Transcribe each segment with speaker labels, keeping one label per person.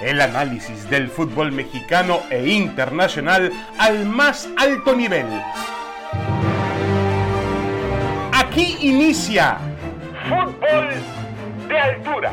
Speaker 1: El análisis del fútbol mexicano e internacional al más alto nivel. Aquí inicia Fútbol de Altura.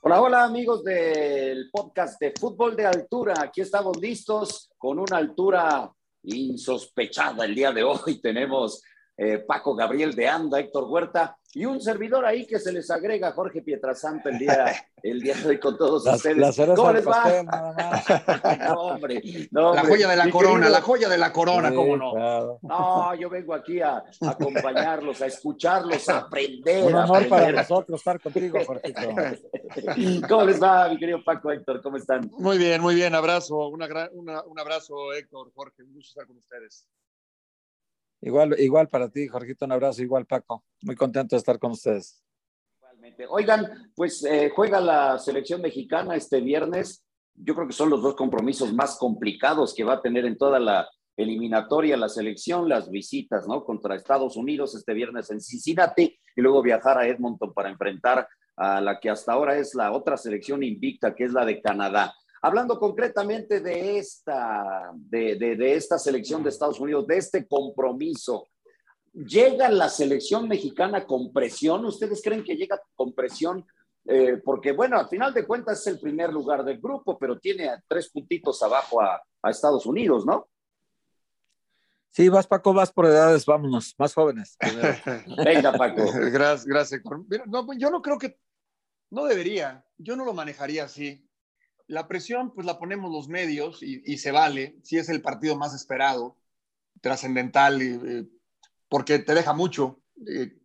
Speaker 2: Hola, hola amigos del podcast de Fútbol de Altura. Aquí estamos listos con una altura insospechada el día de hoy. Tenemos eh, Paco Gabriel de Anda, Héctor Huerta y un servidor ahí que se les agrega, Jorge Pietrasanta, el día, el día de hoy con todos ustedes.
Speaker 3: ¿Cómo les va? no,
Speaker 2: hombre, no,
Speaker 4: La joya de la corona, la joya de la corona, ¿cómo no?
Speaker 2: No, yo vengo aquí a, acompañarlos, a escucharlos, a aprender.
Speaker 3: Un honor para nosotros estar contigo, Jorge.
Speaker 2: ¿Cómo les va, mi querido Paco, Héctor? ¿Cómo están?
Speaker 4: Muy bien, muy bien, abrazo, una una, un abrazo, Héctor, Jorge, un gusto estar con ustedes.
Speaker 3: Igual, igual para ti, Jorgito, un abrazo, igual Paco. Muy contento de estar con ustedes.
Speaker 2: Igualmente. Oigan, pues eh, juega la selección mexicana este viernes. Yo creo que son los dos compromisos más complicados que va a tener en toda la eliminatoria la selección, las visitas, ¿no? Contra Estados Unidos este viernes en Cincinnati y luego viajar a Edmonton para enfrentar a la que hasta ahora es la otra selección invicta, que es la de Canadá. Hablando concretamente de esta, de, esta selección de Estados Unidos, de este compromiso, ¿llega la selección mexicana con presión? ¿Ustedes creen que llega con presión? Eh, porque, bueno, al final de cuentas es el primer lugar del grupo, pero tiene tres puntitos abajo a, Estados Unidos, ¿no?
Speaker 3: Sí, vas Paco, vas por edades, vámonos, más jóvenes.
Speaker 2: Venga, Paco.
Speaker 4: Gracias, gracias. yo no creo que, no debería, yo no lo manejaría así la presión, pues la ponemos los medios y, se vale, si es el partido más esperado, trascendental, eh, porque te deja mucho, eh,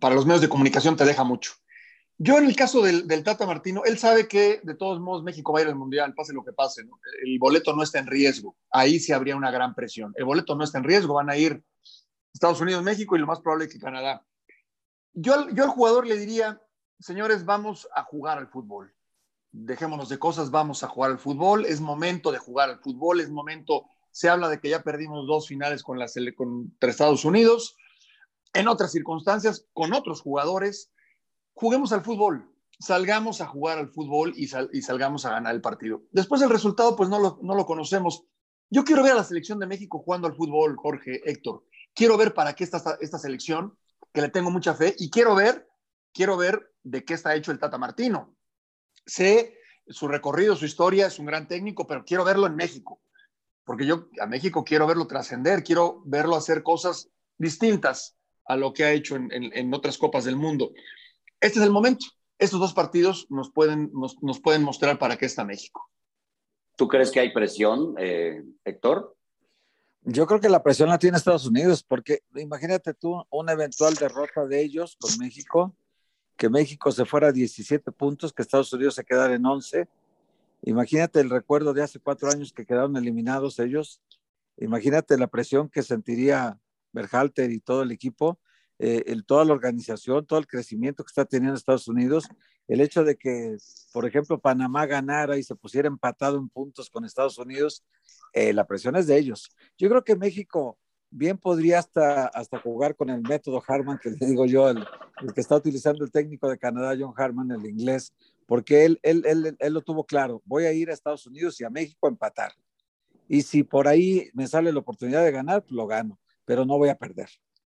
Speaker 4: para los medios de comunicación te deja mucho. Yo en el caso del, Tata Martino, él sabe que de todos modos México va a ir al Mundial, pase lo que pase, el boleto no está en riesgo, ahí sí habría una gran presión. El boleto no está en riesgo, van a ir Estados Unidos, México y lo más probable es que Canadá. Yo, yo al jugador le diría, señores, vamos a jugar al fútbol dejémonos de cosas, vamos a jugar al fútbol, es momento de jugar al fútbol, es momento, se habla de que ya perdimos dos finales con la contra Estados Unidos, en otras circunstancias, con otros jugadores, juguemos al fútbol, salgamos a jugar al fútbol y, salgamos a ganar el partido. Después el resultado, pues no lo, no lo conocemos. Yo quiero ver a la selección de México jugando al fútbol, Jorge, Héctor. Quiero ver para qué está esta, esta selección, que le tengo mucha fe, y quiero ver, quiero ver de qué está hecho el Tata Martino sé su recorrido, su historia, es un gran técnico, pero quiero verlo en México, porque yo a México quiero verlo trascender, quiero verlo hacer cosas distintas a lo que ha hecho en, otras copas del mundo. Este es el momento. Estos dos partidos nos pueden, nos, pueden mostrar para qué está México.
Speaker 2: ¿Tú crees que hay presión, eh, Héctor?
Speaker 3: Yo creo que la presión la tiene Estados Unidos, porque imagínate tú una eventual derrota de ellos con México que México se fuera a 17 puntos, que Estados Unidos se quedara en 11. Imagínate el recuerdo de hace cuatro años que quedaron eliminados ellos. Imagínate la presión que sentiría Berhalter y todo el equipo, eh, el, toda la organización, todo el crecimiento que está teniendo Estados Unidos. El hecho de que, por ejemplo, Panamá ganara y se pusiera empatado en puntos con Estados Unidos, eh, la presión es de ellos. Yo creo que México bien podría hasta, hasta jugar con el método Harman, que le digo yo, el, que está utilizando el técnico de Canadá, John Harman, el inglés, porque él, él, él, él, lo tuvo claro, voy a ir a Estados Unidos y a México a empatar. Y si por ahí me sale la oportunidad de ganar, pues lo gano, pero no voy a perder.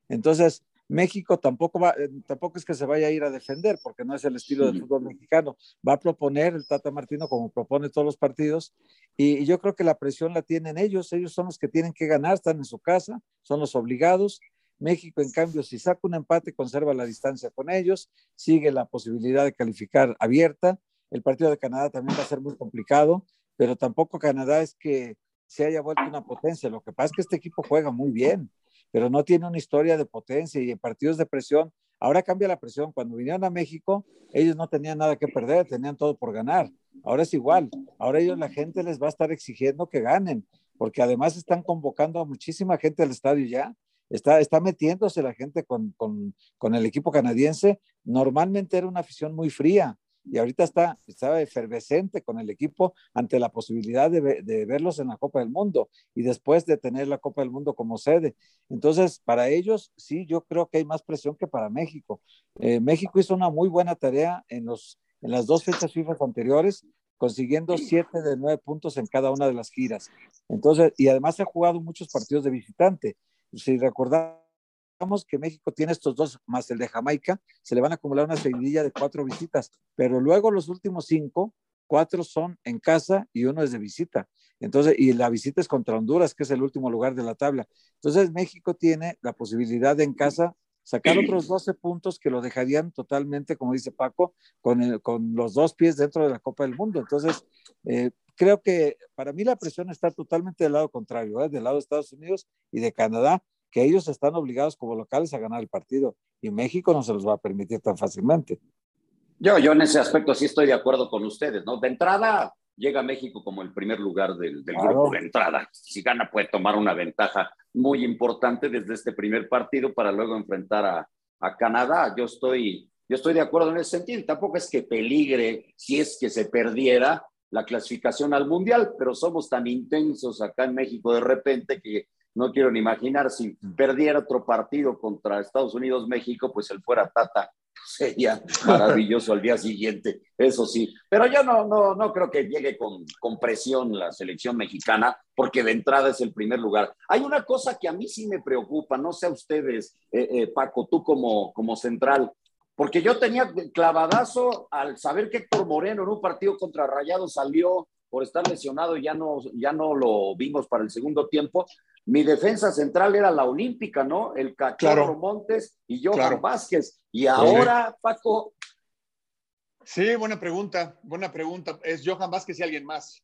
Speaker 3: Entonces, México tampoco, va, eh, tampoco es que se vaya a ir a defender, porque no es el estilo del fútbol mexicano. Va a proponer el Tata Martino como propone todos los partidos, y, yo creo que la presión la tienen ellos, ellos son los que tienen que ganar, están en su casa, son los obligados. México, en cambio, si saca un empate, conserva la distancia con ellos, sigue la posibilidad de calificar abierta. El partido de Canadá también va a ser muy complicado, pero tampoco Canadá es que se haya vuelto una potencia. Lo que pasa es que este equipo juega muy bien pero no tiene una historia de potencia y en partidos de presión. Ahora cambia la presión. Cuando vinieron a México, ellos no tenían nada que perder, tenían todo por ganar. Ahora es igual. Ahora ellos, la gente les va a estar exigiendo que ganen, porque además están convocando a muchísima gente al estadio ya. Está, está metiéndose la gente con, con, con el equipo canadiense. Normalmente era una afición muy fría y ahorita está, está efervescente con el equipo ante la posibilidad de, de, verlos en la Copa del Mundo y después de tener la Copa del Mundo como sede. Entonces, para ellos, sí, yo creo que hay más presión que para México. Eh, México hizo una muy buena tarea en los, en las dos fechas FIFA anteriores, consiguiendo siete de nueve puntos en cada una de las giras. Entonces, y además ha jugado muchos partidos de visitante. Si recordamos que México tiene estos dos, más el de Jamaica, se le van a acumular una seguidilla de cuatro visitas, pero luego los últimos cinco, cuatro son en casa y uno es de visita. Entonces, y la visita es contra Honduras, que es el último lugar de la tabla. Entonces, México tiene la posibilidad de en casa sacar otros 12 puntos que lo dejarían totalmente, como dice Paco, con, con los dos pies dentro de la Copa del Mundo. Entonces, eh, creo que para mí la presión está totalmente del lado contrario, ¿eh? del lado de Estados Unidos y de Canadá, que ellos están obligados como locales a ganar el partido y México no se los va a permitir tan fácilmente.
Speaker 2: Yo, yo en ese aspecto sí estoy de acuerdo con ustedes, ¿no? De entrada, llega México como el primer lugar del, grupo de entrada. Si gana, puede tomar una ventaja muy importante desde este primer partido para luego enfrentar a, a Canadá. Yo estoy, yo estoy de acuerdo en ese sentido. Tampoco es que peligre si es que se perdiera la clasificación al Mundial, pero somos tan intensos acá en México de repente que no quiero ni imaginar si perdiera otro partido contra Estados Unidos, México, pues él fuera Tata sería maravilloso al día siguiente, eso sí. Pero yo no, no, no creo que llegue con, con presión la selección mexicana, porque de entrada es el primer lugar. Hay una cosa que a mí sí me preocupa, no sé a ustedes, eh, eh, Paco, tú como, como central, porque yo tenía clavadazo al saber que Héctor Moreno en un partido contra Rayado salió por estar lesionado y ya no, ya no lo vimos para el segundo tiempo. Mi defensa central era la olímpica, ¿no? El Cachorro Montes y Johan Vázquez. Y ahora, Paco.
Speaker 4: Sí, buena pregunta, buena pregunta. Es Johan Vázquez y alguien más.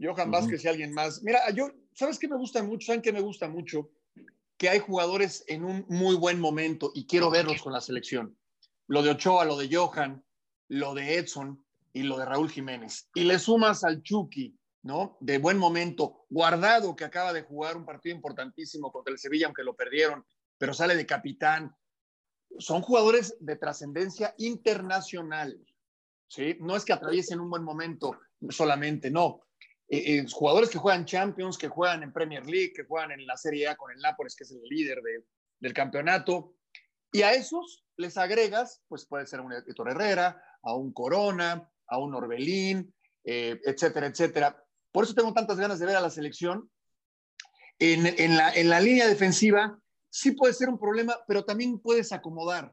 Speaker 4: Johan Vázquez y alguien más. Mira, yo, ¿sabes qué me gusta mucho? ¿Saben qué me gusta mucho? Que hay jugadores en un muy buen momento y quiero verlos con la selección. Lo de Ochoa, lo de Johan, lo de Edson y lo de Raúl Jiménez. Y le sumas al Chucky, ¿no? De buen momento. Guardado, que acaba de jugar un partido importantísimo contra el Sevilla, aunque lo perdieron, pero sale de capitán. Son jugadores de trascendencia internacional, ¿sí? No es que atraviesen un buen momento solamente, no. Eh, eh, jugadores que juegan Champions, que juegan en Premier League, que juegan en la Serie A con el Nápoles, que es el líder del campeonato. Y a esos les agregas, pues puede ser un Héctor Herrera, a un Corona, a un Orbelín, eh, etcétera, etcétera. Por eso tengo tantas ganas de ver a la selección. En, la, en la línea defensiva sí puede ser un problema, pero también puedes acomodar.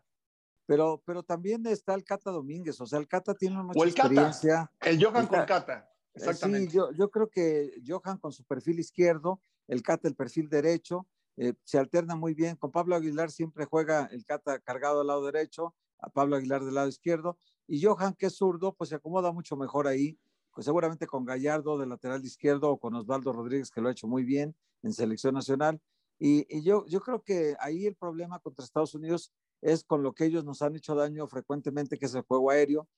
Speaker 3: Pero, pero también está el Cata Domínguez, o sea, el Cata tiene mucha experiencia.
Speaker 4: el Johan con Cata,
Speaker 3: eh, exactamente. Sí, yo, yo, creo que Johan con su perfil izquierdo, el Cata el perfil derecho, eh, se alterna muy bien. Con Pablo Aguilar siempre juega el Cata cargado al lado derecho, a Pablo Aguilar del lado izquierdo, y Johan, que es zurdo, pues se acomoda mucho mejor ahí pues seguramente con Gallardo de lateral izquierdo o con Osvaldo Rodríguez, que lo ha hecho muy bien en selección nacional. Y, yo, creo que ahí el problema contra Estados Unidos es con lo que ellos nos han hecho daño frecuentemente, que es el juego aéreo.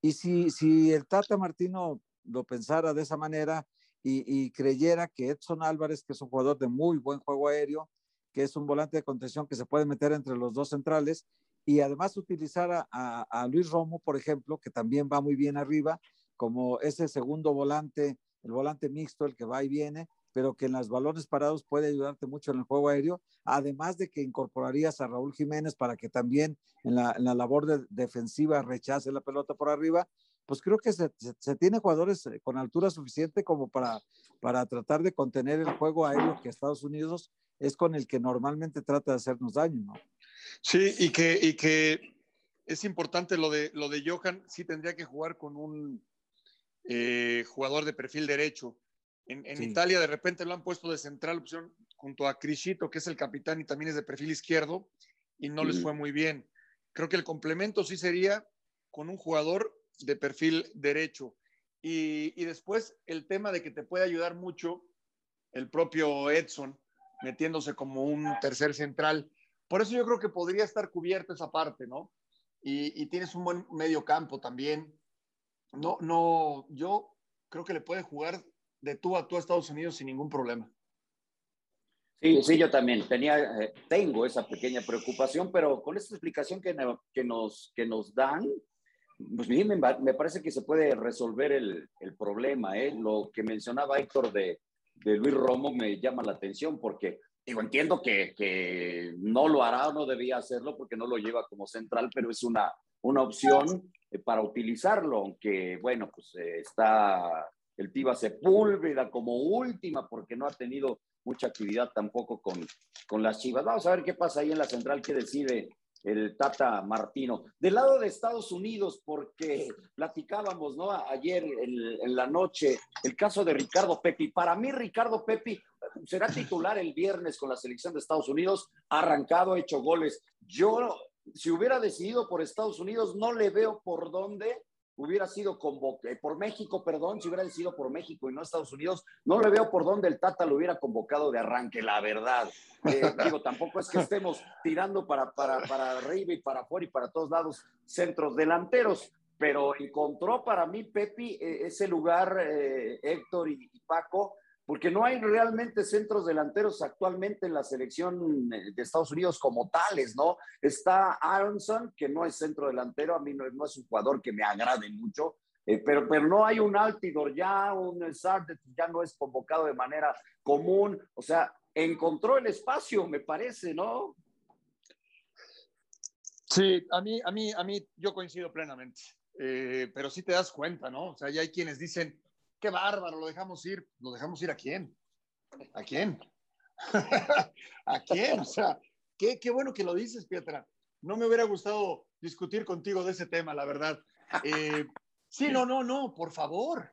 Speaker 3: Y si, el Tata Martino lo pensara de esa manera y, creyera que Edson Álvarez, que es un jugador de muy buen juego aéreo, que es un volante de contención que se puede meter entre los dos centrales, y además utilizar a Luis Romo, por ejemplo, que también va muy bien arriba, como ese segundo volante, el volante mixto, el que va y viene, pero que en los balones parados puede ayudarte mucho en el juego aéreo, además de que incorporarías a Raúl Jiménez para que también en la, labor de, defensiva rechace la pelota por arriba, pues creo que se, tiene jugadores eh, con altura suficiente como para, para tratar de contener el juego aéreo que Estados Unidos es con el que normalmente trata de hacernos daño, ¿no?
Speaker 4: Sí, y que, y que es importante lo de, lo de Johan, sí tendría que jugar con un, eh, jugador de perfil derecho. En, Italia de repente lo han puesto de central opción junto a Crisito, que es el capitán y también es de perfil izquierdo, y no les fue muy bien. Creo que el complemento sí sería con un jugador de perfil derecho. Y, y después el tema de que te puede ayudar mucho el propio Edson, metiéndose como un tercer central. Por eso yo creo que podría estar cubierta esa parte, ¿no? Y, y, tienes un buen medio campo también no, no, yo creo que le puede jugar de tú a tú a Estados Unidos sin ningún problema.
Speaker 2: Sí, sí, yo también tenía, eh, tengo esa pequeña preocupación, pero con esta explicación que, que, nos, que nos dan, pues me, me parece que se puede resolver el, el problema. ¿eh? Lo que mencionaba Héctor de, de, Luis Romo me llama la atención porque, digo, entiendo que, que no lo hará o no debía hacerlo porque no lo lleva como central, pero es una una opción eh, para utilizarlo, aunque bueno, pues eh, está el Tiva Sepúlveda como última porque no ha tenido mucha actividad tampoco con, con las Chivas. Vamos a ver qué pasa ahí en la central, qué decide el Tata Martino. Del lado de Estados Unidos, porque platicábamos, ¿no? Ayer en, la noche, el caso de Ricardo Pepi. Para mí, Ricardo Pepi será titular el viernes con la selección de Estados Unidos, arrancado, hecho goles. Yo, si hubiera decidido por Estados Unidos, no le veo por dónde hubiera sido convocado, por México, perdón, si hubiera decidido por México y no Estados Unidos, no le veo por dónde el Tata lo hubiera convocado de arranque, la verdad. Eh, digo, tampoco es que estemos tirando para, para, para arriba y para afuera y para todos lados centros delanteros, pero encontró para mí Pepi eh, ese lugar, eh, Héctor y Paco, porque no hay realmente centros delanteros actualmente en la selección de Estados Unidos como tales, ¿no? Está Aronson, que no es centro delantero, a mí no, es un jugador que me agrade mucho, eh, pero, pero no hay un Altidor ya, un Sardet ya no es convocado de manera común, o sea, encontró el espacio, me parece, ¿no?
Speaker 4: Sí, a mí, a mí, a mí, yo coincido plenamente, eh, pero sí te das cuenta, ¿no? O sea, ya hay quienes dicen, qué bárbaro, lo dejamos ir. ¿Lo dejamos ir a quién? ¿A quién? ¿A quién? O sea, qué, qué, bueno que lo dices, Pietra. No me hubiera gustado discutir contigo de ese tema, la verdad. Eh, sí, no, no, no, por favor.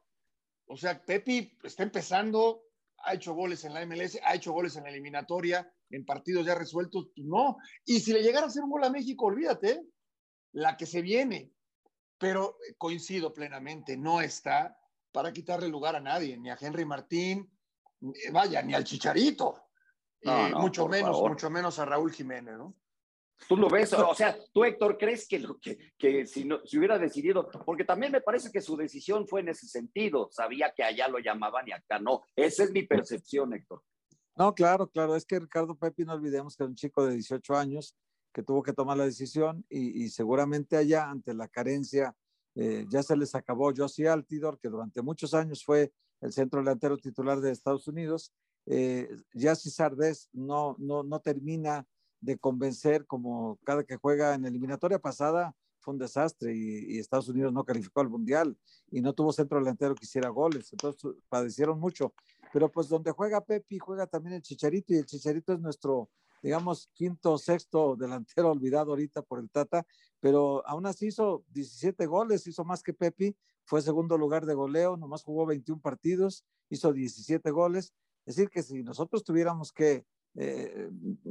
Speaker 4: O sea, Pepi está empezando, ha hecho goles en la MLS, ha hecho goles en la eliminatoria, en partidos ya resueltos, pues no. Y si le llegara a hacer un gol a México, olvídate, la que se viene. Pero coincido plenamente, no está para quitarle lugar a nadie, ni a Henry Martín, vaya, ni al Chicharito, eh, mucho menos, mucho menos a Raúl Jiménez, ¿no?
Speaker 2: Tú lo ves, o sea, tú Héctor, ¿crees que, que, que si, no, si hubiera decidido, porque también me parece que su decisión fue en ese sentido, sabía que allá lo llamaban y acá no, esa es mi percepción, Héctor.
Speaker 3: No, claro, claro, es que Ricardo Pepi, no olvidemos que es un chico de 18 años que tuvo que tomar la decisión y, y seguramente allá, ante la carencia eh, ya se les acabó Josie Altidor, que durante muchos años fue el centro delantero titular de Estados Unidos. Eh, Yassi Sardes no, no, no termina de convencer como cada que juega en la eliminatoria pasada fue un desastre y, Estados Unidos no calificó al Mundial y no tuvo centro delantero que hiciera goles, entonces padecieron mucho. Pero pues donde juega Pepi, juega también el Chicharito y el Chicharito es nuestro digamos, quinto, sexto delantero olvidado ahorita por el Tata, pero aún así hizo 17 goles, hizo más que Pepi, fue segundo lugar de goleo, nomás jugó 21 partidos, hizo 17 goles. Es decir, que si nosotros tuviéramos que, eh,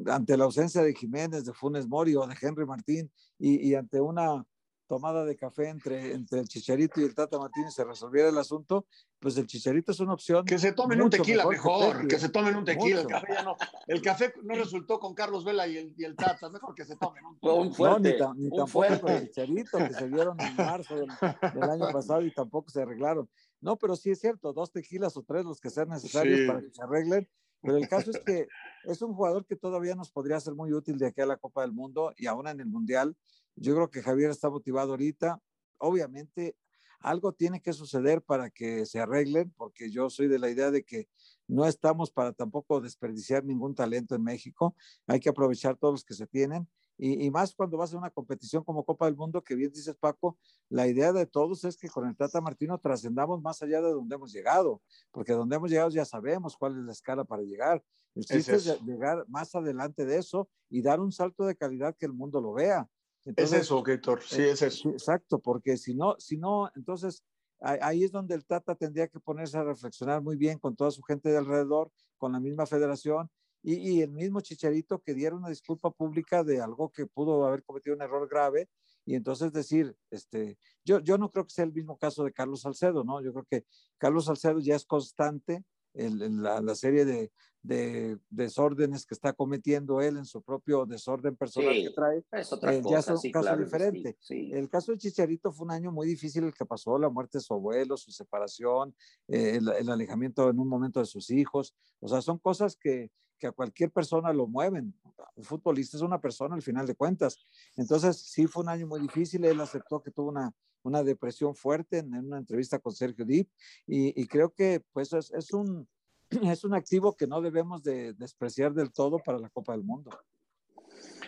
Speaker 3: ante la ausencia de Jiménez, de Funes Mori o de Henry Martín, y ante una tomada de café entre, entre el Chicharito y el Tata Martínez se resolviera el asunto, pues el Chicharito es una opción.
Speaker 4: Que se tomen un tequila mejor, que, se tomen un tequila. El café, no, el café, no, resultó con Carlos Vela y el, y el Tata, mejor que se tomen un,
Speaker 2: un fuerte,
Speaker 3: no, ni, tampoco con el Chicharito, que se vieron en marzo del, año pasado y tampoco se arreglaron. No, pero sí es cierto, dos tequilas o tres los que sean necesarios para que se arreglen. Pero el caso es que es un jugador que todavía nos podría ser muy útil de aquí a la Copa del Mundo y ahora en el Mundial yo creo que Javier está motivado ahorita. Obviamente, algo tiene que suceder para que se arreglen, porque yo soy de la idea de que no estamos para tampoco desperdiciar ningún talento en México. Hay que aprovechar todos los que se tienen. Y, más cuando vas a una competición como Copa del Mundo, que bien dices Paco, la idea de todos es que con el Tata Martino trascendamos más allá de donde hemos llegado, porque donde hemos llegado ya sabemos cuál es la escala para llegar. El chiste es, llegar más adelante de eso y dar un salto de calidad que el mundo lo vea
Speaker 4: es eso, Héctor, sí, es eso.
Speaker 3: exacto, porque si no, si no, entonces ahí es donde el Tata tendría que ponerse a reflexionar muy bien con toda su gente de alrededor, con la misma federación y, y, el mismo Chicharito que diera una disculpa pública de algo que pudo haber cometido un error grave y entonces decir, este, yo, yo no creo que sea el mismo caso de Carlos Salcedo, ¿no? Yo creo que Carlos Salcedo ya es constante en, la, serie de, de, desórdenes que está cometiendo él en su propio desorden personal que trae,
Speaker 2: eh,
Speaker 3: ya es un caso diferente. El caso de Chicharito fue un año muy difícil el que pasó, la muerte de su abuelo, su separación, eh, el, alejamiento en un momento de sus hijos, o sea, son cosas que, que a cualquier persona lo mueven. Un futbolista es una persona al final de cuentas. Entonces, sí fue un año muy difícil, él aceptó que tuvo una, una depresión fuerte en, una entrevista con Sergio Dip y, creo que pues es, es, un, es un activo que no debemos de despreciar del todo para la Copa del Mundo.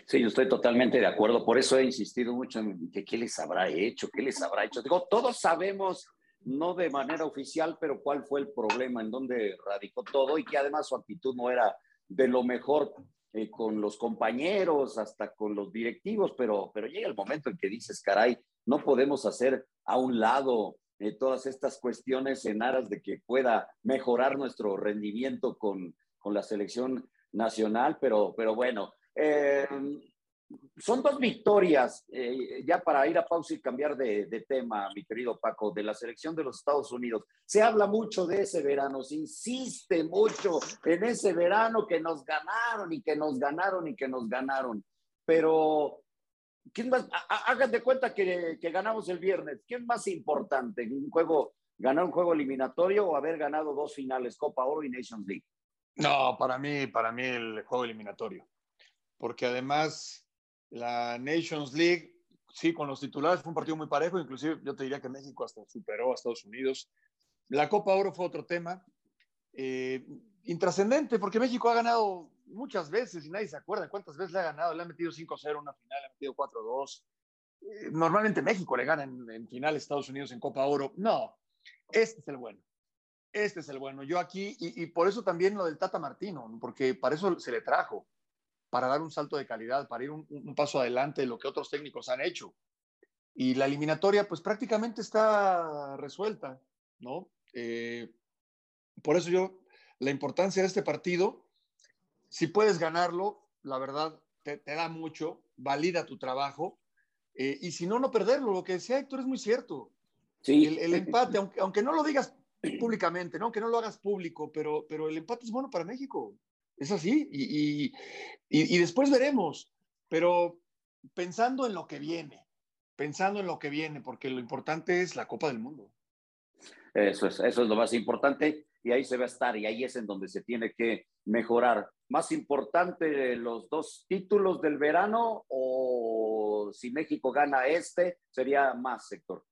Speaker 2: Sí, yo estoy totalmente de acuerdo. Por eso he insistido mucho en que qué les habrá hecho, qué les habrá hecho. Digo, todos sabemos, no de manera oficial, pero cuál fue el problema, en dónde radicó todo y que además su actitud no era de lo mejor eh, con los compañeros, hasta con los directivos, pero, pero llega el momento en que dices, caray, no podemos hacer a un lado eh, todas estas cuestiones en aras de que pueda mejorar nuestro rendimiento con, con la selección nacional, pero, pero bueno, eh, son dos victorias, eh, ya para ir a pausa y cambiar de, tema, mi querido Paco, de la selección de los Estados Unidos. Se habla mucho de ese verano, se insiste mucho en ese verano que nos ganaron y que nos ganaron y que nos ganaron. Pero, ¿quién más? Hagan de cuenta que, que ganamos el viernes. ¿Quién más importante? ¿Un juego, ganar un juego eliminatorio o haber ganado dos finales, Copa Oro y Nations League?
Speaker 4: No, para mí, para mí el juego eliminatorio porque además la Nations League, sí, con los titulares fue un partido muy parejo, inclusive yo te diría que México hasta superó a Estados Unidos. La Copa Oro fue otro tema, eh, intrascendente, porque México ha ganado muchas veces y nadie se acuerda cuántas veces le ha ganado, le ha metido 5-0 una final, le ha metido 4-2. Eh, normalmente México le gana en, en final a Estados Unidos en Copa Oro. No, este es el bueno. Este es el bueno. Yo aquí, y, y, por eso también lo del Tata Martino, porque para eso se le trajo para dar un salto de calidad, para ir un, paso adelante de lo que otros técnicos han hecho. Y la eliminatoria, pues prácticamente está resuelta, ¿no? Eh, por eso yo, la importancia de este partido, si puedes ganarlo, la verdad, te, da mucho, valida tu trabajo, eh, y si no, no perderlo. Lo que decía Héctor es muy cierto. Sí. El, empate, aunque, aunque, no lo digas públicamente, ¿no? Que no lo hagas público, pero, pero el empate es bueno para México. Es así. Y, y, después veremos. Pero pensando en lo que viene, pensando en lo que viene, porque lo importante es la Copa del Mundo.
Speaker 2: Eso es, eso es lo más importante y ahí se va a estar y ahí es en donde se tiene que mejorar. Más importante los dos títulos del verano o si México gana este, sería más sector.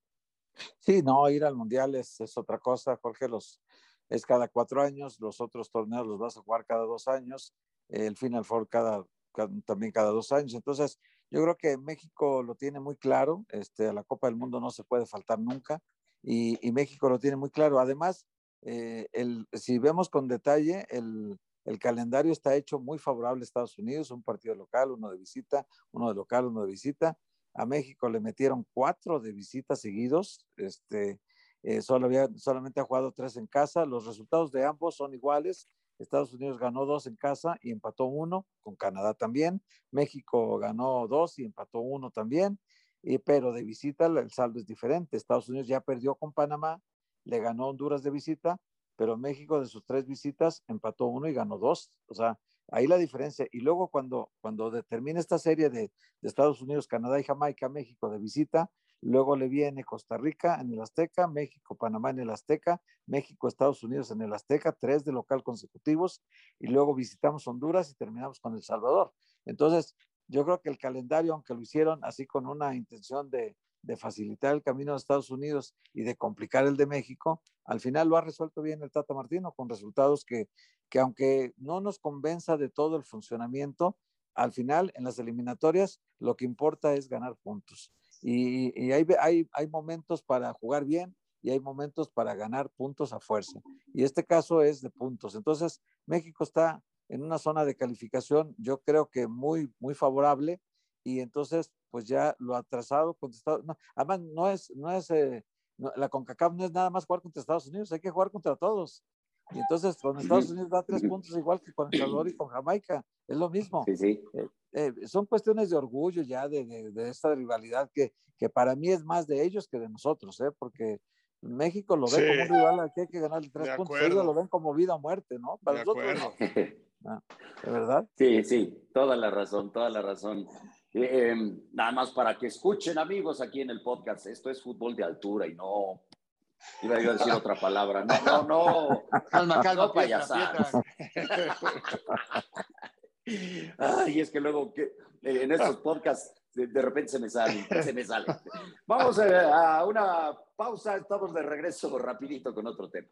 Speaker 3: Sí, no, ir al Mundial es, es otra cosa, Jorge. Los, es cada cuatro años, los otros torneos los vas a jugar cada dos años, el Final Four cada, también cada dos años. Entonces, yo creo que México lo tiene muy claro, este, a la Copa del Mundo no se puede faltar nunca y, y México lo tiene muy claro. Además, eh, el, si vemos con detalle, el, el calendario está hecho muy favorable a Estados Unidos, un partido local, uno de visita, uno de local, uno de visita. A México le metieron cuatro de visita seguidos, este, eh, solo solamente ha jugado tres en casa. Los resultados de ambos son iguales. Estados Unidos ganó dos en casa y empató uno, con Canadá también. México ganó dos y empató uno también. Y, pero de visita el saldo es diferente. Estados Unidos ya perdió con Panamá, le ganó Honduras de visita, pero México de sus tres visitas empató uno y ganó dos. O sea, ahí la diferencia. Y luego cuando, cuando determina esta serie de, de Estados Unidos, Canadá y Jamaica, México de visita, Luego le viene Costa Rica en el Azteca, México, Panamá en el Azteca, México, Estados Unidos en el Azteca, tres de local consecutivos, y luego visitamos Honduras y terminamos con El Salvador. Entonces, yo creo que el calendario, aunque lo hicieron así con una intención de, facilitar el camino a Estados Unidos y de complicar el de México, al final lo ha resuelto bien el Tata Martino con resultados que, que aunque no nos convenza de todo el funcionamiento, al final en las eliminatorias lo que importa es ganar puntos. Y, hay, hay, hay momentos para jugar bien y hay momentos para ganar puntos a fuerza. Y este caso es de puntos. Entonces, México está en una zona de calificación, yo creo que muy, muy favorable. Y entonces, pues ya lo ha trazado, contestado. No, además, no es, no es, eh, la CONCACAF no es nada más jugar contra Estados Unidos, hay que jugar contra todos. Y entonces con Estados Unidos da tres puntos igual que con El Salvador y con Jamaica. Es lo mismo.
Speaker 2: Sí, sí.
Speaker 3: Eh, eh, son cuestiones de orgullo ya de, de, esta rivalidad que, que, para mí es más de ellos que de nosotros, ¿eh? porque México lo ve como un rival al que hay que ganarle tres puntos. Ellos lo ven como vida o muerte, ¿no? Para nosotros no. Ah, ¿De verdad?
Speaker 2: Sí, sí, toda la razón, toda la razón. Eh, nada más para que escuchen, amigos, aquí en el podcast, esto es fútbol de altura y no Iba a decir otra palabra. No, no, no.
Speaker 4: Calma, calma,
Speaker 2: no Ay, es que luego que, eh, en estos podcasts de, repente se me sale, se me sale. Vamos a, a una pausa, estamos de regreso rapidito con otro tema.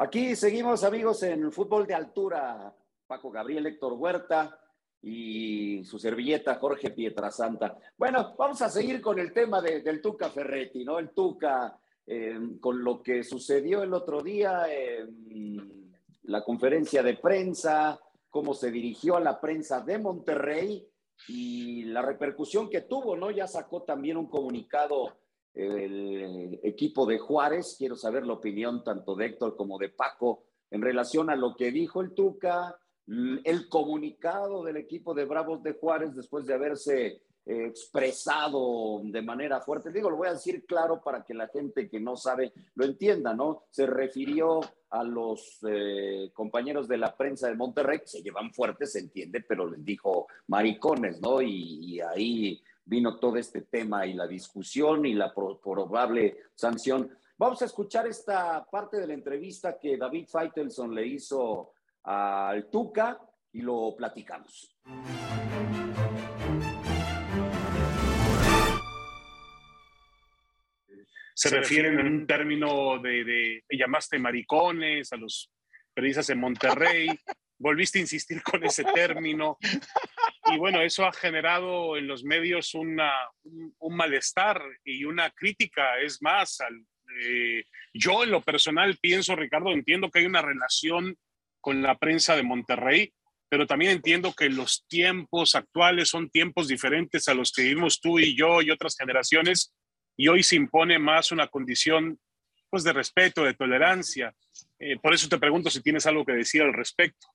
Speaker 2: Aquí seguimos, amigos, en fútbol de altura. Paco Gabriel, Héctor Huerta y su servilleta Jorge Pietrasanta. Bueno, vamos a seguir con el tema del Tuca Ferretti, ¿no? El Tuca, eh, con lo que sucedió el otro día, en la conferencia de prensa, cómo se dirigió a la prensa de Monterrey y la repercusión que tuvo, ¿no? Ya sacó también un comunicado el equipo de Juárez. Quiero saber la opinión tanto de Héctor como de Paco en relación a lo que dijo el Tuca, el comunicado del equipo de Bravos de Juárez después de haberse eh, expresado de manera fuerte. Digo, lo voy a decir claro para que la gente que no sabe lo entienda, ¿no? Se refirió a los eh, compañeros de la prensa de Monterrey, se llevan fuertes, se entiende, pero les dijo maricones, ¿no? y ahí vino todo este tema y la discusión y la probable sanción. Vamos a escuchar esta parte de la entrevista que David Feitelson le hizo al Tuca y lo platicamos.
Speaker 1: Se refieren en un término de, de, llamaste maricones a los periodistas en Monterrey, volviste a insistir con ese término y bueno, eso ha generado en los medios una, un, malestar y una crítica. Es más, eh, yo en lo personal pienso, Ricardo, entiendo que hay una relación con la prensa de Monterrey, pero también entiendo que los tiempos actuales son tiempos diferentes a los que vivimos tú y yo y otras generaciones, y hoy se impone más una condición pues, de respeto, de tolerancia. Eh, por eso te pregunto si tienes algo que decir al respecto.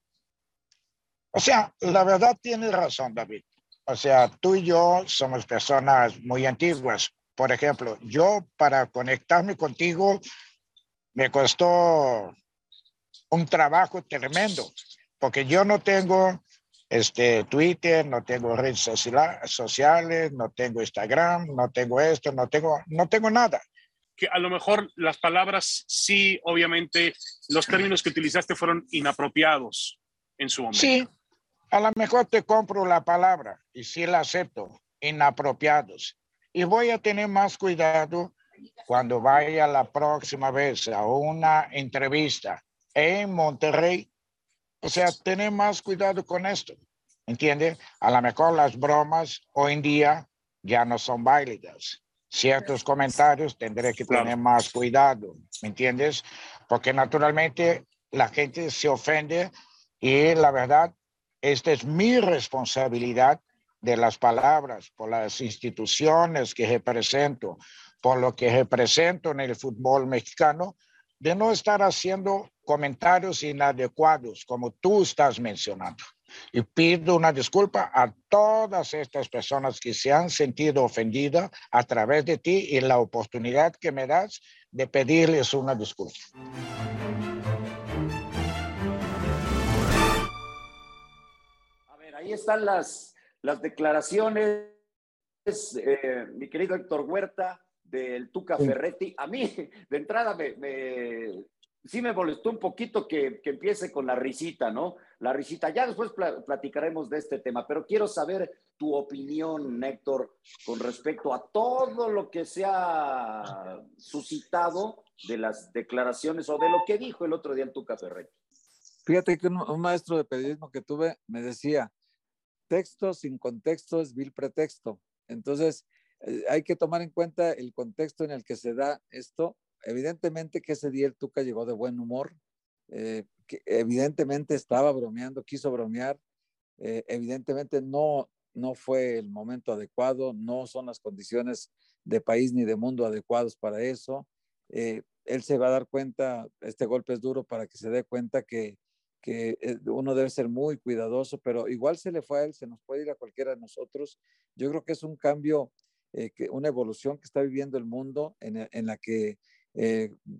Speaker 5: O sea, la verdad tiene razón, David. O sea, tú y yo somos personas muy antiguas. Por ejemplo, yo para conectarme contigo me costó un trabajo tremendo, porque yo no tengo este Twitter, no tengo redes sociales, no tengo Instagram, no tengo esto, no tengo, no tengo nada.
Speaker 1: Que a lo mejor las palabras sí, obviamente, los términos que utilizaste fueron inapropiados en su momento.
Speaker 5: Sí, a lo mejor te compro la palabra y sí la acepto, inapropiados. Y voy a tener más cuidado cuando vaya la próxima vez a una entrevista en Monterrey. O sea, tener más cuidado con esto. ¿Entiendes? A lo mejor las bromas hoy en día ya no son válidas. Ciertos comentarios tendré que tener más cuidado. ¿Me entiendes? Porque naturalmente la gente se ofende y la verdad esta es mi responsabilidad de las palabras, por las instituciones que represento, por lo que represento en el fútbol mexicano, de no estar haciendo comentarios inadecuados como tú estás mencionando. Y pido una disculpa a todas estas personas que se han sentido ofendidas a través de ti y la oportunidad que me das de pedirles una disculpa.
Speaker 2: Ahí están las, las declaraciones, eh, mi querido Héctor Huerta, del Tuca Ferretti. A mí, de entrada, me, sí me molestó un poquito que, empiece con la risita, ¿no? La risita. Ya después platicaremos de este tema, pero quiero saber tu opinión, Héctor, con respecto a todo lo que se ha suscitado de las declaraciones o de lo que dijo el otro día el Tuca Ferretti.
Speaker 3: Fíjate que un maestro de periodismo que tuve me decía, texto sin contexto es vil pretexto. Entonces, eh, hay que tomar en cuenta el contexto en el que se da esto. Evidentemente que ese día el Tuca llegó de buen humor, eh, que evidentemente estaba bromeando, quiso bromear, eh, evidentemente no, no fue el momento adecuado, no son las condiciones de país ni de mundo adecuados para eso. él se va a dar cuenta, este golpe es duro para que se dé cuenta que que eh, uno debe ser muy cuidadoso, pero igual se le fue a él, se nos puede ir a cualquiera de nosotros. Yo creo que es un cambio, eh, que, una evolución que está viviendo el mundo en, eh, la que,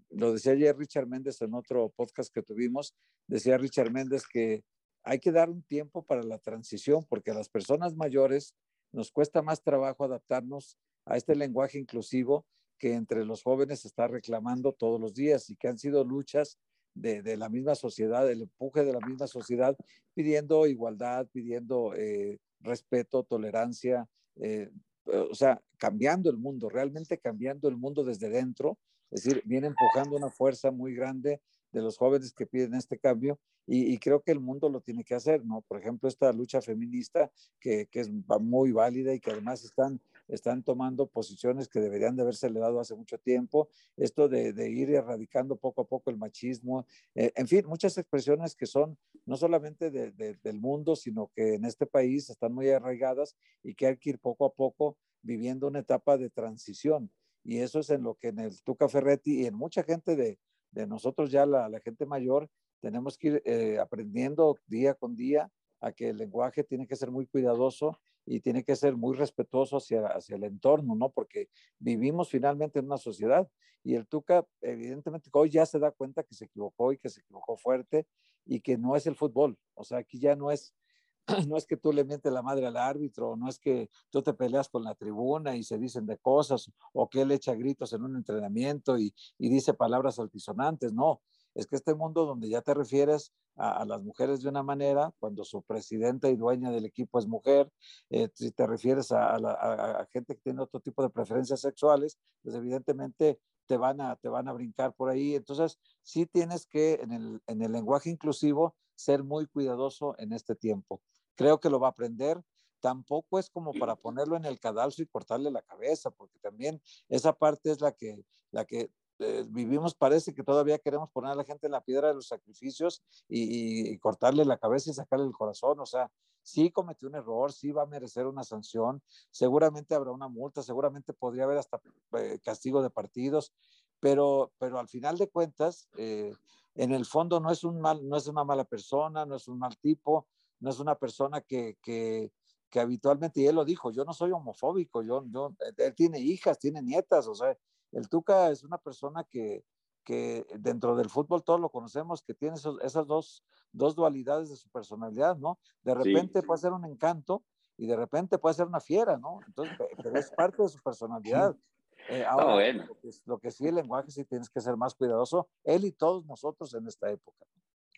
Speaker 3: lo decía ayer Richard Méndez en otro podcast que tuvimos, decía Richard Méndez que hay que dar un tiempo para la transición porque a las personas mayores nos cuesta más trabajo adaptarnos a este lenguaje inclusivo que entre los jóvenes se está reclamando todos los días y que han sido luchas de, la misma sociedad, el empuje de la misma sociedad, pidiendo igualdad, pidiendo eh, respeto, tolerancia, eh, o sea, cambiando el mundo, realmente cambiando el mundo desde dentro, es decir, viene empujando una fuerza muy grande de los jóvenes que piden este cambio y, creo que el mundo lo tiene que hacer, ¿no? Por ejemplo, esta lucha feminista que, que es muy válida y que además están, están tomando posiciones que deberían de haberse elevado hace mucho tiempo, esto de, de ir erradicando poco a poco el machismo, eh, en fin, muchas expresiones que son no solamente de, del mundo, sino que en este país están muy arraigadas y que hay que ir poco a poco viviendo una etapa de transición. Y eso es en lo que en el Tuca Ferretti y en mucha gente de, de nosotros ya, la, la gente mayor, tenemos que ir eh, aprendiendo día con día a que el lenguaje tiene que ser muy cuidadoso y tiene que ser muy respetuoso hacia, hacia el entorno, ¿no? Porque vivimos finalmente en una sociedad y el Tuca, evidentemente, hoy ya se da cuenta que se equivocó y que se equivocó fuerte y que no es el fútbol. O sea, aquí ya no es, no es que tú le mientes la madre al árbitro, no es que tú te peleas con la tribuna y se dicen de cosas, o que él echa gritos en un entrenamiento y, dice palabras altisonantes, no es que este mundo donde ya te refieres a, las mujeres de una manera, cuando su presidenta y dueña del equipo es mujer, eh, si te refieres a, gente que tiene otro tipo de preferencias sexuales, pues evidentemente te van a, te van a brincar por ahí. Entonces, sí tienes que en el, en el lenguaje inclusivo ser muy cuidadoso en este tiempo. Creo que lo va a aprender, tampoco es como para ponerlo en el cadalso y cortarle la cabeza, porque también esa parte es la que, la que eh, vivimos, parece que todavía queremos poner a la gente en la piedra de los sacrificios y, cortarle la cabeza y sacarle el corazón. O sea, sí cometió un error, sí va a merecer una sanción, seguramente habrá una multa, seguramente podría haber hasta eh, castigo de partidos, pero, pero al final de cuentas, eh, en el fondo no es, un mal, no es una mala persona, no es un mal tipo, no es una persona que, que, que habitualmente, y él lo dijo, yo no soy homofóbico, yo, yo, él tiene hijas, tiene nietas, o sea, el Tuca es una persona que, que dentro del fútbol todos lo conocemos, que tiene esas dos, dos dualidades de su personalidad, ¿no? De repente puede ser un encanto y de repente puede ser una fiera, ¿no? Entonces, pero es parte de su personalidad. Eh, ahora, bueno. lo, que, sí, el lenguaje sí tienes que ser más cuidadoso, él y todos nosotros en esta época.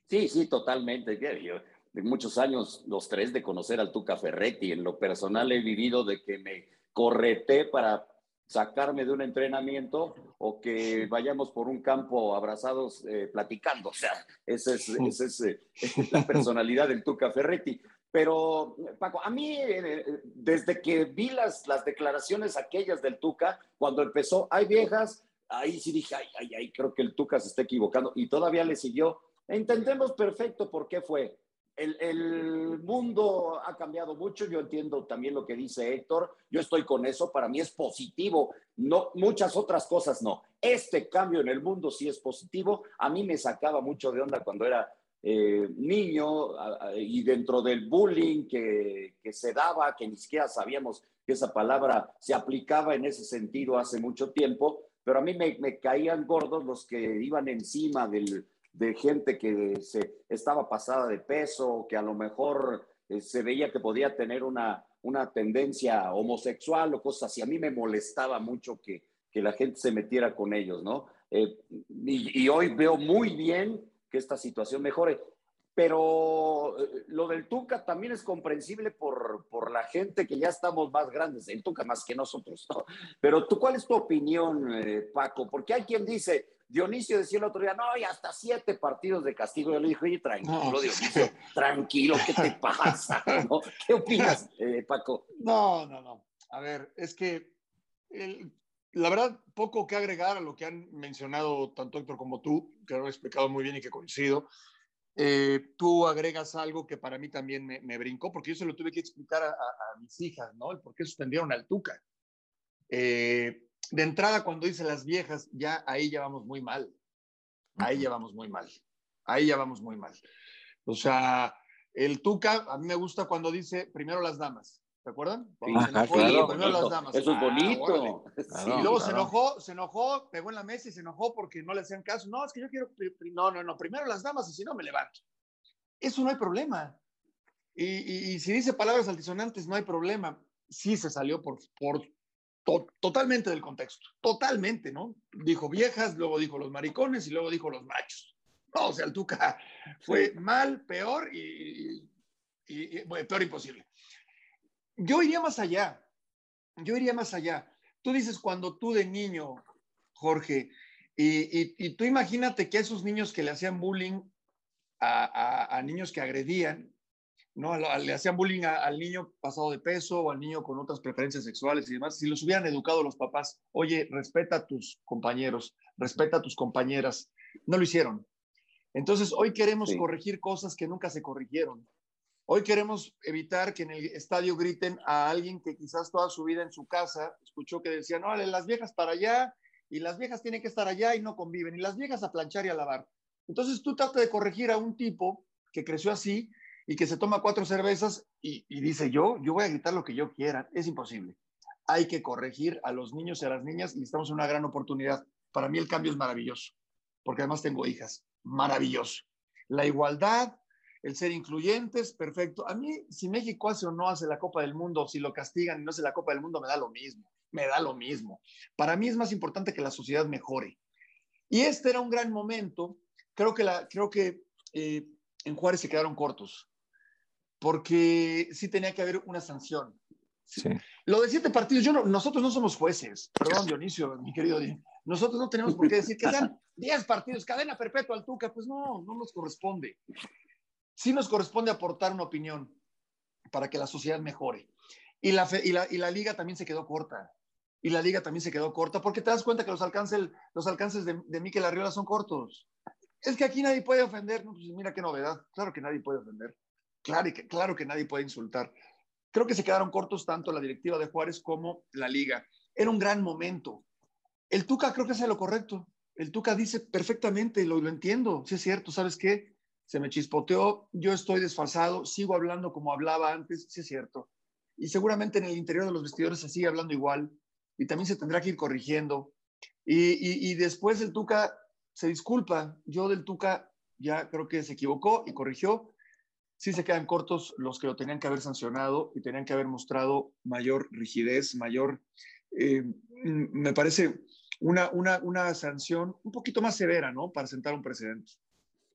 Speaker 2: Sí, sí, totalmente. Yo, de muchos años, los tres de conocer al Tuca Ferretti, en lo personal he vivido de que me correté para sacarme de un entrenamiento o que vayamos por un campo abrazados eh, platicando. O sea, esa es, eh, la personalidad del Tuca Ferretti. Pero, Paco, a mí, eh, desde que vi las, las declaraciones aquellas del Tuca, cuando empezó, hay viejas, ahí sí dije, ay, ay, ay, creo que el Tuca se está equivocando. Y todavía le siguió. Entendemos perfecto por qué fue el, mundo ha cambiado mucho, yo entiendo también lo que dice Héctor, yo estoy con eso, para mí es positivo, no, muchas otras cosas no. Este cambio en el mundo sí es positivo, a mí me sacaba mucho de onda cuando era eh, niño y dentro del bullying que, que se daba, que ni siquiera sabíamos que esa palabra se aplicaba en ese sentido hace mucho tiempo, pero a mí me caían gordos los que iban encima del de gente que se estaba pasada de peso, que a lo mejor eh, se veía que podía tener una, una tendencia homosexual o cosas así. A mí me molestaba mucho que, que la gente se metiera con ellos, ¿no? Eh, y, y, hoy veo muy bien que esta situación mejore. Pero eh, lo del Tuca también es comprensible por, por la gente que ya estamos más grandes, el Tuca más que nosotros, ¿no? Pero tú, ¿cuál es tu opinión, Paco? Porque hay quien dice, Dionisio decía el otro día, no, y hasta siete partidos de castigo. Yo le dije, oye, tranquilo, Dionisio, tranquilo, ¿qué te pasa? ¿Qué opinas, eh, Paco?
Speaker 4: No, no, no. A ver, es que la verdad, poco que agregar a lo que han mencionado tanto Héctor como tú, que lo han explicado muy bien y que coincido. Eh, tú agregas algo que para mí también me, brincó, porque yo se lo tuve que explicar a, mis hijas, ¿no? El por qué suspendieron al Tuca. Eh, de entrada, cuando dice las viejas, ya ahí ya vamos muy mal. Ahí ya vamos muy mal. Ahí ya vamos muy mal. O sea, el Tuca, a mí me gusta cuando dice primero las damas. ¿Se acuerdan?
Speaker 2: primero las damas. Eso es ah, bonito.
Speaker 4: y luego se enojó, se enojó, pegó en la mesa y se enojó porque no le hacían caso. No, es que yo quiero. No, no, no. Primero las damas y si no me levanto. Eso no hay problema. Y, y si dice palabras altisonantes, no hay problema. Sí se salió por, por totalmente del contexto, totalmente, ¿no? Dijo viejas, luego dijo los maricones y luego dijo los machos. No, o sea, el Tuca fue mal, peor y, peor imposible. Yo iría más allá, yo iría más allá. Tú dices cuando tú de niño, Jorge, Y, tú imagínate que esos niños que le hacían bullying a, niños que agredían, ¿no? Le hacían bullying al niño pasado de peso o al niño con otras preferencias sexuales y demás. Si los hubieran educado los papás, oye, respeta a tus compañeros, respeta a tus compañeras, no lo hicieron. Entonces, hoy queremos corregir cosas que nunca se corrigieron. Hoy queremos evitar que en el estadio griten a alguien que quizás toda su vida en su casa escuchó que decían, no, las viejas para allá y las viejas tienen que estar allá y no conviven, y las viejas a planchar y a lavar. Entonces tú trata de corregir a un tipo que creció así y que se toma cuatro cervezas y, y dice, yo, yo voy a gritar lo que yo quiera. Es imposible. Hay que corregir a los niños y a las niñas y estamos en una gran oportunidad. Para mí el cambio es maravilloso, porque además tengo hijas. Maravilloso. La igualdad, el ser incluyentes, perfecto. A mí, si México hace o no hace la Copa del Mundo, si lo castigan y no hace la Copa del Mundo, me da lo mismo me da lo mismo. Para mí es más importante que la sociedad mejore. Y este era un gran momento. Creo que, la, creo que eh, en Juárez se quedaron cortos, porque sí tenía que haber una sanción. Sí. Lo de siete partidos, yo no, nosotros no somos jueces. Perdón, Dionisio, mi querido. Nosotros no tenemos por qué decir que sean diez partidos, cadena perpetua al Tuca. Pues no, no nos corresponde. Sí nos corresponde aportar una opinión para que la sociedad mejore. Y la, y la, y la liga también se quedó corta y la liga también se quedó corta, porque te das cuenta que los alcances, los alcances de, de Miquel Arriola son cortos. Es que aquí nadie puede ofender, no, pues mira qué novedad, claro que nadie puede ofender, claro que, claro que nadie puede insultar. Creo que se quedaron cortos tanto la directiva de Juárez como la liga. Era un gran momento. El Tuca creo que hace lo correcto. El Tuca dice perfectamente, lo, lo entiendo, si es cierto, ¿sabes qué? Se me chispoteó, yo estoy desfasado, sigo hablando como hablaba antes, si es cierto. Y seguramente en el interior de los vestidores se sigue hablando igual y también se tendrá que ir corrigiendo. Y, y, después el Tuca se disculpa. Yo del Tuca ya creo que se equivocó y corrigió. Sí se quedan cortos los que lo tenían que haber sancionado y tenían que haber mostrado mayor rigidez, mayor, eh, me parece, una, una, una sanción un poquito más severa, ¿no? Para sentar un precedente.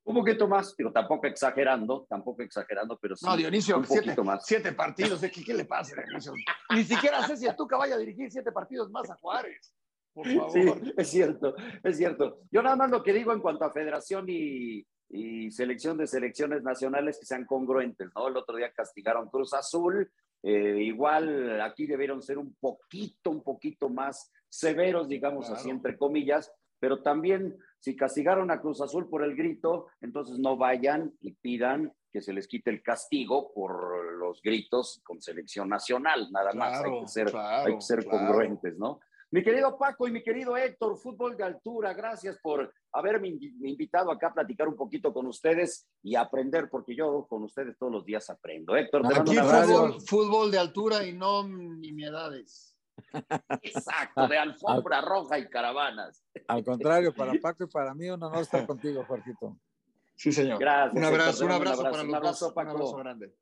Speaker 2: Un poquito más, pero tampoco exagerando, tampoco exagerando, pero sí.
Speaker 4: No, Dionisio, un siete, poquito más. Siete partidos, ¿qué, ¿qué le pasa, Dionisio? Ni siquiera sé si Tuca vaya a dirigir siete partidos más a Juárez. Por favor.
Speaker 2: Sí, es cierto, es cierto. Yo nada más lo que digo en cuanto a federación y, y selección de selecciones nacionales que sean congruentes, ¿no? El otro día castigaron Cruz Azul, eh, igual aquí debieron ser un poquito, un poquito más severos, digamos así, entre comillas, pero también si castigaron a Cruz Azul por el grito, entonces no vayan y pidan que se les quite el castigo por los gritos con selección nacional, nada más. Hay que ser, hay que ser congruentes, ¿no? Mi querido Paco y mi querido Héctor, fútbol de altura, gracias por haberme invitado acá a platicar un poquito con ustedes y aprender, porque yo con ustedes todos los días aprendo. Héctor,
Speaker 4: te Aquí fútbol, fútbol de altura y no nimiedades.
Speaker 2: Exacto, de alfombra roja y caravanas.
Speaker 3: Al contrario, para Paco y para mí, un honor estar contigo, Jorgito.
Speaker 4: Sí, señor.
Speaker 2: Gracias.
Speaker 4: Un abrazo, un abrazo, para los dos. Un abrazo
Speaker 2: grande.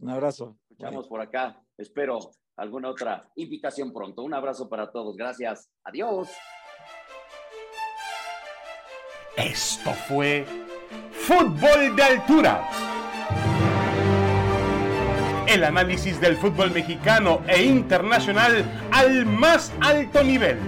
Speaker 3: Un abrazo.
Speaker 2: Escuchamos por acá. Espero alguna otra invitación pronto. Un abrazo para todos. Gracias. Adiós.
Speaker 6: Esto fue Fútbol de Altura el análisis del fútbol mexicano e internacional al más alto nivel